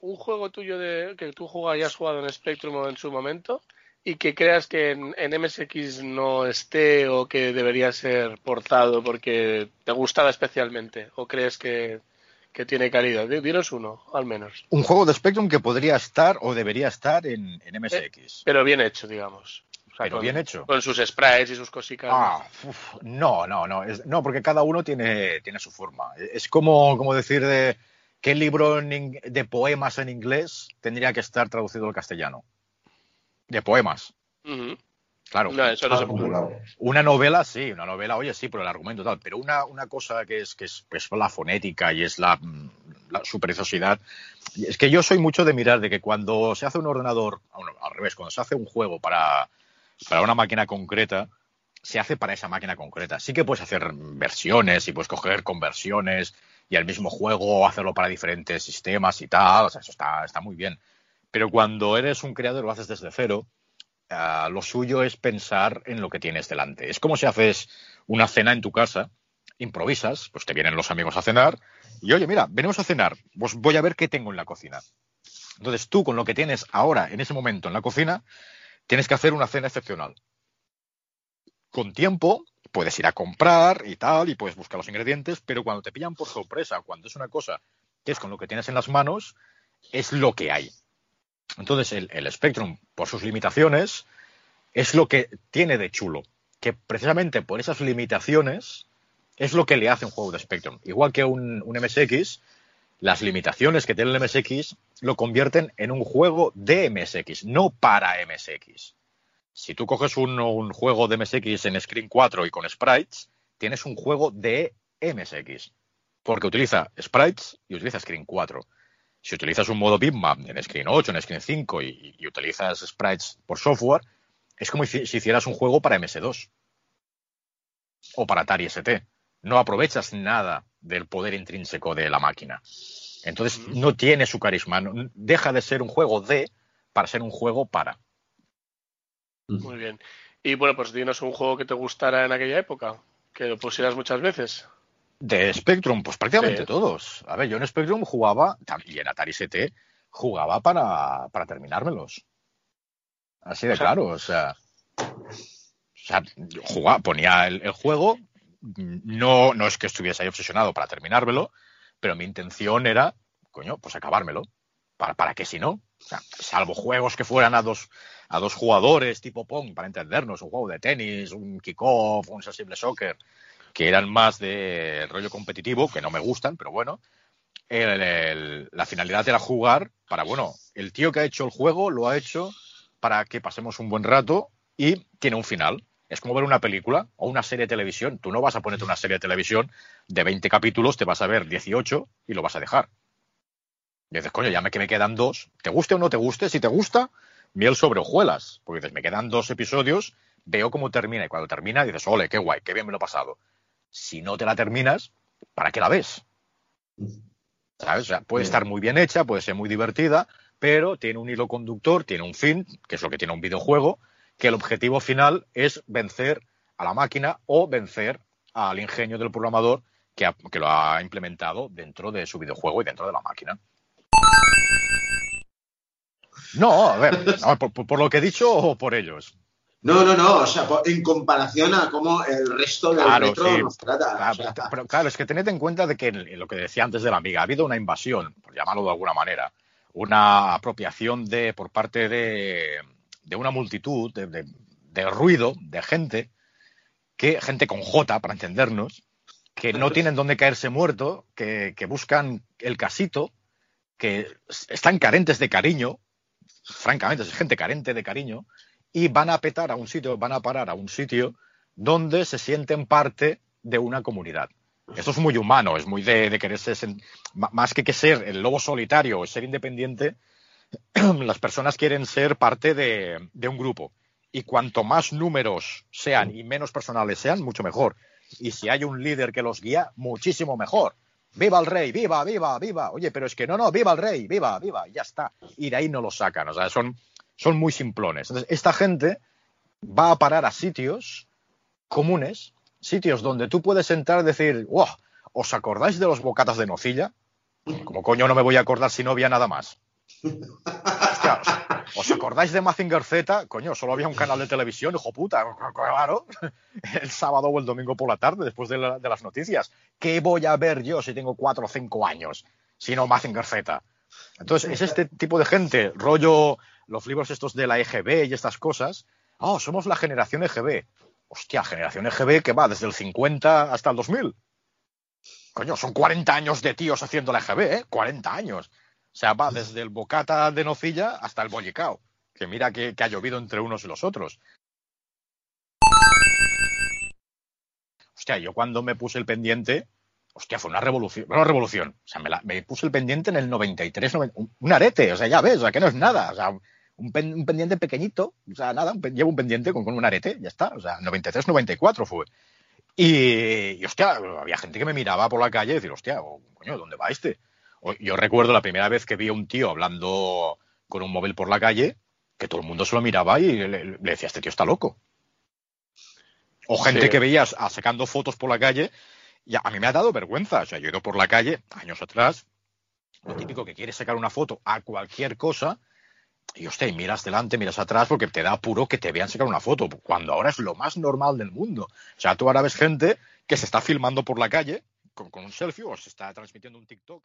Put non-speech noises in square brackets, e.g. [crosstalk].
un juego tuyo de que tú hayas jugado en Spectrum en su momento y que creas que en, MSX no esté o que debería ser portado porque te gustaba especialmente o crees que, tiene calidad. Dinos uno, al menos. Un juego de Spectrum que podría estar o debería estar en, MSX. Eh, pero bien hecho, digamos. pero bien hecho. Con sus sprites y sus cositas. Ah, no, no, no. no, porque cada uno tiene, tiene su forma. Es como, como decir de qué libro de poemas en inglés tendría que estar traducido al castellano de poemas. Claro. una novela, sí, una novela, oye, sí, por el argumento tal, pero una, una cosa que es, que es, la fonética y es la, la supericiosidad, es que yo soy mucho de mirar de que cuando se hace un ordenador, al revés, cuando se hace un juego para, para una máquina concreta, se hace para esa máquina concreta. Sí que puedes hacer versiones y puedes coger conversiones y al mismo juego hacerlo para diferentes sistemas y tal, o sea, eso está, está muy bien. Pero cuando eres un creador lo haces desde cero, ah, lo suyo es pensar en lo que tienes delante. Es como si haces una cena en tu casa, improvisas, pues te vienen los amigos a cenar y oye, mira, venimos a cenar, pues voy a ver qué tengo en la cocina. Entonces tú con lo que tienes ahora, en ese momento en la cocina, tienes que hacer una cena excepcional. Con tiempo, puedes ir a comprar y tal, y puedes buscar los ingredientes, pero cuando te pillan por sorpresa, cuando es una cosa que es con lo que tienes en las manos, es lo que hay. Entonces, el, Spectrum, por sus limitaciones, es lo que tiene de chulo. Que precisamente por esas limitaciones es lo que le hace un juego de Spectrum. Igual que un, MSX, las limitaciones que tiene el MSX lo convierten en un juego de MSX, no para MSX. Si tú coges un, un, juego de MSX en Screen 4 y con sprites, tienes un juego de MSX. Porque utiliza sprites y utiliza Screen 4. Si utilizas un modo bitmap en Screen 8, en Screen 5 y, utilizas sprites por software, es como si, hicieras un juego para MS2 o para Atari ST. No aprovechas nada del poder intrínseco de la máquina. Entonces no tiene su carisma. deja de ser un juego de para ser un juego para. Muy bien. Y bueno, pues dinos un juego que te gustara en aquella época, que lo pusieras muchas veces. De Spectrum, pues prácticamente todos. A ver, yo en Spectrum jugaba, y en Atari ST, jugaba para, para terminármelos. Así de claro, o sea. O sea, jugaba, ponía el, juego, no, no es que estuviese ahí obsesionado para terminármelo, pero mi intención era, coño, pues acabármelo. ¿Para, para qué si no? O sea, salvo juegos que fueran a dos, a dos jugadores tipo Pong, para entendernos, un juego de tenis, un kickoff, un sensible soccer, que eran más de rollo competitivo, que no me gustan, pero bueno. la finalidad era jugar para, bueno, el tío que ha hecho el juego lo ha hecho para que pasemos un buen rato y tiene un final. Es como ver una película o una serie de televisión. Tú no vas a ponerte una serie de televisión de 20 capítulos, te vas a ver 18 y lo vas a dejar. Y dices, coño, ya me que me quedan dos. ¿Te guste o no te guste? Si te gusta, miel sobre hojuelas. Porque dices, me quedan dos episodios, veo cómo termina. Y cuando termina, dices, ole, qué guay, qué bien me lo he pasado si no te la terminas, ¿para qué la ves? ¿Sabes? O sea, puede estar muy bien hecha, puede ser muy divertida, pero tiene un hilo conductor, tiene un fin, que es lo que tiene un videojuego, que el objetivo final es vencer a la máquina o vencer al ingenio del programador que, lo ha implementado dentro de su videojuego y dentro de la máquina. No, a ver, por, por, lo que he dicho o por ellos. No, no, no, o sea, en comparación a cómo el resto del claro, nos trata. Claro, pero claro, es que tened en cuenta de que lo que decía antes de la amiga, ha habido una invasión, por llamarlo de alguna manera, una apropiación de por parte de, una multitud de, ruido, de gente, que, gente con J, para entendernos, que no tienen dónde caerse muerto, que, que buscan el casito, que están carentes de cariño, francamente, es gente carente de cariño, y van a petar a un sitio, van a parar a un sitio donde se sienten parte de una comunidad. Esto es muy humano, es muy de, de querer ser, más que, que ser el lobo solitario o ser independiente, [clears throat] las personas quieren ser parte de, un grupo. Y cuanto más números sean y menos personales sean, mucho mejor. Y si hay un líder que los guía, muchísimo mejor. ¡Viva el rey! ¡Viva, viva, viva! Oye, pero es que no, no, viva el rey, viva, viva, ya está. Y de ahí no lo sacan. O sea, son, son muy simplones. Entonces, esta gente va a parar a sitios comunes, sitios donde tú puedes entrar y decir, wow, ¿os acordáis de los bocatas de nocilla? Como coño no me voy a acordar si no había nada más. [laughs] Hostia, ¿os, os acordáis de Mazinger Z? Coño, solo había un canal de televisión, hijo puta, [laughs] claro. El sábado o el domingo por la tarde, después de, la- de las noticias. ¿Qué voy a ver yo si tengo cuatro o cinco años? Si no Mazinger Z. Entonces, es este tipo de gente, rollo los libros estos de la EGB y estas cosas. Oh, somos la generación EGB. Hostia, generación EGB que va desde el 50 hasta el 2000. Coño, son 40 años de tíos haciendo la EGB, ¿eh? 40 años. O sea, va desde el bocata de nocilla hasta el bollicao. Que mira que, ha llovido entre unos y los otros. Hostia, yo cuando me puse el pendiente, hostia, fue una revolución. Una revolución. O sea, me, la- puse el pendiente en el 93, noven- un, un arete. O sea, ya ves, o sea, que no es nada. O sea, un, pen- un pendiente pequeñito. O sea, nada, un llevo un pendiente con, con un arete, ya está. O sea, 93, 94 fue. Y, y, hostia, había gente que me miraba por la calle y decir, hostia, o, coño, ¿dónde va este? Yo recuerdo la primera vez que vi a un tío hablando con un móvil por la calle, que todo el mundo se lo miraba y le, le decía, este tío está loco. O gente Sí. que veías sacando fotos por la calle, y a, a mí me ha dado vergüenza. O sea, yo he ido por la calle años atrás, lo típico que quieres sacar una foto a cualquier cosa, y hostia, y miras delante, miras atrás, porque te da apuro que te vean sacar una foto, cuando ahora es lo más normal del mundo. O sea, tú ahora ves gente que se está filmando por la calle con, con un selfie o se está transmitiendo un TikTok.